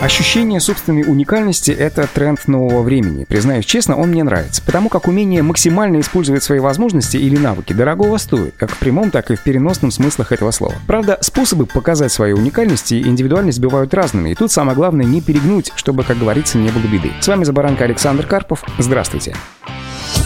Ощущение собственной уникальности — это тренд нового времени. Признаюсь честно, он мне нравится, потому как умение максимально использовать свои возможности или навыки дорогого стоит, как в прямом, так и в переносном смыслах этого слова. Правда, способы показать свою уникальность и индивидуальность бывают разными, и тут самое главное не перегнуть, чтобы, как говорится, не было беды. С вами Забаранка Александр Карпов. Здравствуйте.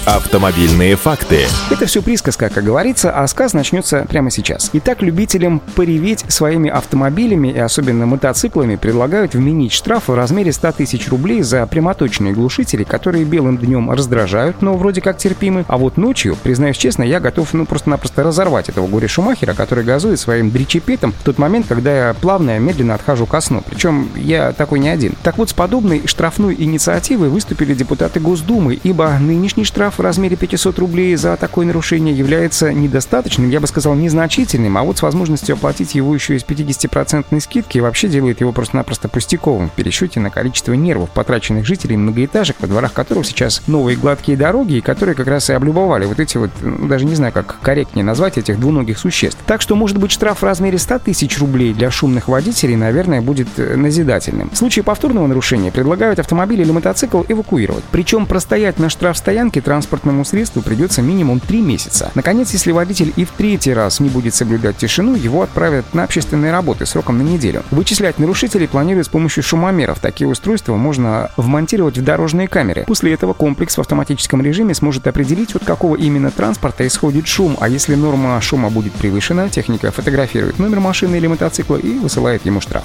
Автомобильные факты. Это все присказка, как говорится, а сказ начнется прямо сейчас. Итак, любителям пореветь своими автомобилями и особенно мотоциклами предлагают вменить штраф в размере 100 тысяч рублей за прямоточные глушители, которые белым днем раздражают, но вроде как терпимы, а вот ночью, признаюсь честно, я готов ну просто-напросто разорвать этого горе Шумахера, который газует своим дричепетом в тот момент, когда я плавно и медленно отхожу ко сну. Причем я такой не один. Так вот, с подобной штрафной инициативой выступили депутаты Госдумы, ибо нынешний штраф штраф в размере 500 рублей за такое нарушение является недостаточным, я бы сказал, незначительным, а вот с возможностью оплатить его еще из 50% скидки вообще делает его просто-напросто пустяковым в пересчете на количество нервов, потраченных жителей многоэтажек, во дворах которых сейчас новые гладкие дороги, которые как раз и облюбовали вот эти вот, ну, даже не знаю, как корректнее назвать этих двуногих существ. Так что, может быть, штраф в размере 100 тысяч рублей для шумных водителей, наверное, будет э, назидательным. В случае повторного нарушения предлагают автомобиль или мотоцикл эвакуировать. Причем простоять на штрафстоянке транспорт транспортному средству придется минимум 3 месяца. Наконец, если водитель и в третий раз не будет соблюдать тишину, его отправят на общественные работы сроком на неделю. Вычислять нарушителей планируют с помощью шумомеров. Такие устройства можно вмонтировать в дорожные камеры. После этого комплекс в автоматическом режиме сможет определить, от какого именно транспорта исходит шум, а если норма шума будет превышена, техника фотографирует номер машины или мотоцикла и высылает ему штраф.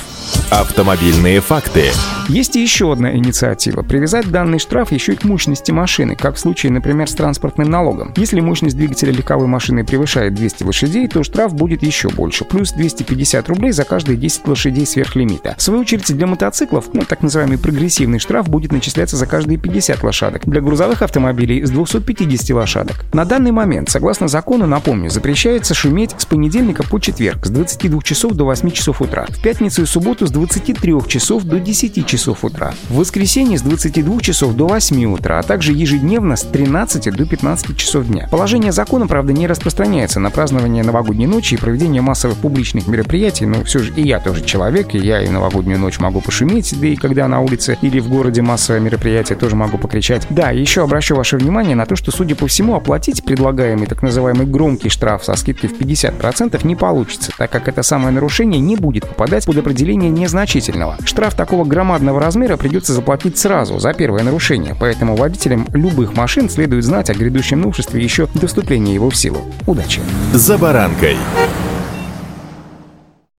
Автомобильные факты. Есть и еще одна инициатива – привязать данный штраф еще и к мощности машины, как в случае, например, с транспортным налогом. Если мощность двигателя легковой машины превышает 200 лошадей, то штраф будет еще больше, плюс 250 рублей за каждые 10 лошадей сверх лимита. В свою очередь, для мотоциклов, ну, так называемый прогрессивный штраф будет начисляться за каждые 50 лошадок. Для грузовых автомобилей с 250 лошадок. На данный момент, согласно закону, напомню, запрещается шуметь с понедельника по четверг с 22 часов до 8 часов утра, в пятницу и субботу с 23 часов до 10 часов часов утра. В воскресенье с 22 часов до 8 утра, а также ежедневно с 13 до 15 часов дня. Положение закона, правда, не распространяется на празднование новогодней ночи и проведение массовых публичных мероприятий, но все же и я тоже человек, и я и новогоднюю ночь могу пошуметь, да и когда на улице или в городе массовое мероприятие тоже могу покричать. Да, еще обращу ваше внимание на то, что, судя по всему, оплатить предлагаемый так называемый громкий штраф со скидкой в 50% не получится, так как это самое нарушение не будет попадать под определение незначительного. Штраф такого громадного подобного размера придется заплатить сразу за первое нарушение, поэтому водителям любых машин следует знать о грядущем новшестве еще до вступления его в силу. Удачи! За баранкой!